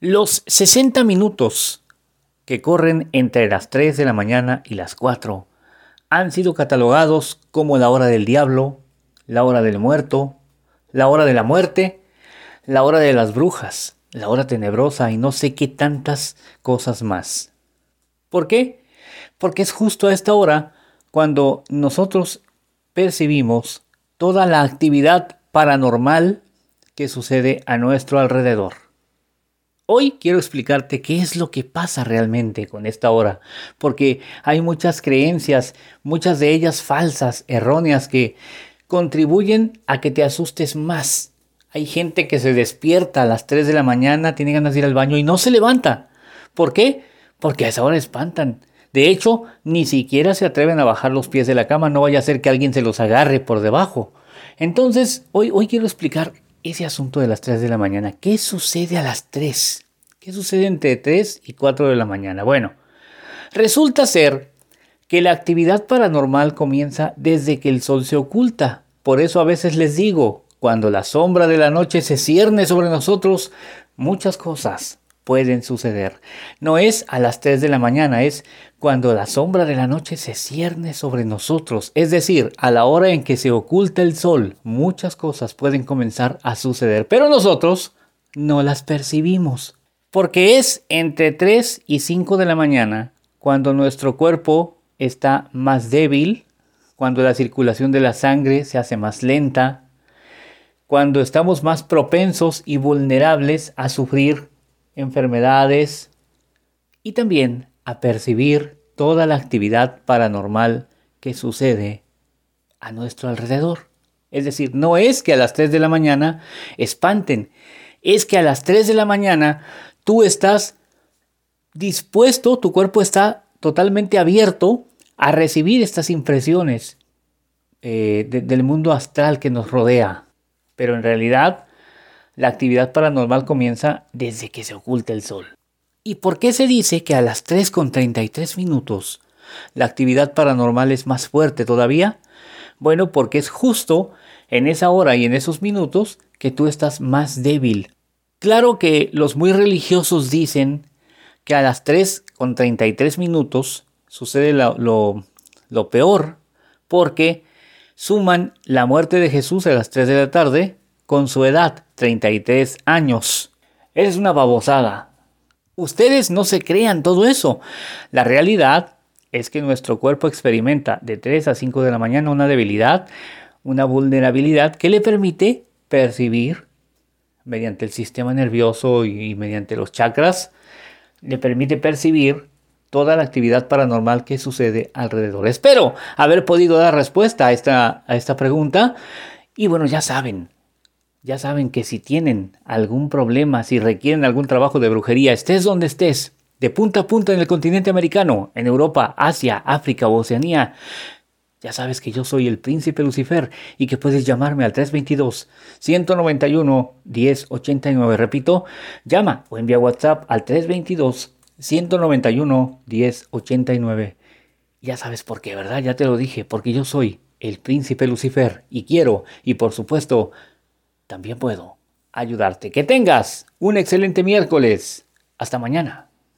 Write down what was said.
Los 60 minutos que corren entre las 3 de la mañana y las 4 han sido catalogados como la hora del diablo, la hora del muerto, la hora de la muerte, la hora de las brujas, la hora tenebrosa y no sé qué tantas cosas más. ¿Por qué? Porque es justo a esta hora cuando nosotros percibimos toda la actividad paranormal que sucede a nuestro alrededor. Hoy quiero explicarte qué es lo que pasa realmente con esta hora, porque hay muchas creencias, muchas de ellas falsas, erróneas, que contribuyen a que te asustes más. Hay gente que se despierta a las 3 de la mañana, tiene ganas de ir al baño y no se levanta. ¿Por qué? Porque a esa hora espantan. De hecho, ni siquiera se atreven a bajar los pies de la cama, no vaya a ser que alguien se los agarre por debajo. Entonces, hoy, hoy quiero explicar ese asunto de las 3 de la mañana. ¿Qué sucede a las 3? ¿Qué sucede entre 3 y 4 de la mañana? Bueno, resulta ser que la actividad paranormal comienza desde que el sol se oculta. Por eso a veces les digo, cuando la sombra de la noche se cierne sobre nosotros, muchas cosas pueden suceder. No es a las 3 de la mañana, es cuando la sombra de la noche se cierne sobre nosotros, es decir, a la hora en que se oculta el sol, muchas cosas pueden comenzar a suceder, pero nosotros no las percibimos, porque es entre 3 y 5 de la mañana cuando nuestro cuerpo está más débil, cuando la circulación de la sangre se hace más lenta, cuando estamos más propensos y vulnerables a sufrir enfermedades y también a percibir toda la actividad paranormal que sucede a nuestro alrededor. Es decir, no es que a las 3 de la mañana espanten, es que a las 3 de la mañana tú estás dispuesto, tu cuerpo está totalmente abierto a recibir estas impresiones eh, del mundo astral que nos rodea. Pero en realidad la actividad paranormal comienza desde que se oculta el sol. ¿Y por qué se dice que a las 3.33 minutos la actividad paranormal es más fuerte todavía? Bueno, porque es justo en esa hora y en esos minutos que tú estás más débil. Claro que los muy religiosos dicen que a las 3.33 minutos sucede lo, lo peor, porque suman la muerte de Jesús a las 3 de la tarde con su edad, 33 años. Es una babosada. Ustedes no se crean todo eso. La realidad es que nuestro cuerpo experimenta de 3 a 5 de la mañana una debilidad, una vulnerabilidad que le permite percibir mediante el sistema nervioso y, mediante los chakras, le permite percibir toda la actividad paranormal que sucede alrededor. Espero haber podido dar respuesta a esta, a esta pregunta. Y bueno, ya saben, ya saben que si tienen algún problema, si requieren algún trabajo de brujería, estés donde estés, de punta a punta en el continente americano, en Europa, Asia, África o Oceanía, ya sabes que yo soy el príncipe Lucifer y que puedes llamarme al 322-191-1089. Repito, llama o envía WhatsApp al 322-191-1089. Ya sabes por qué, ¿verdad? Ya te lo dije, porque yo soy el príncipe Lucifer y quiero, y por supuesto, también puedo ayudarte. Que tengas un excelente miércoles. Hasta mañana.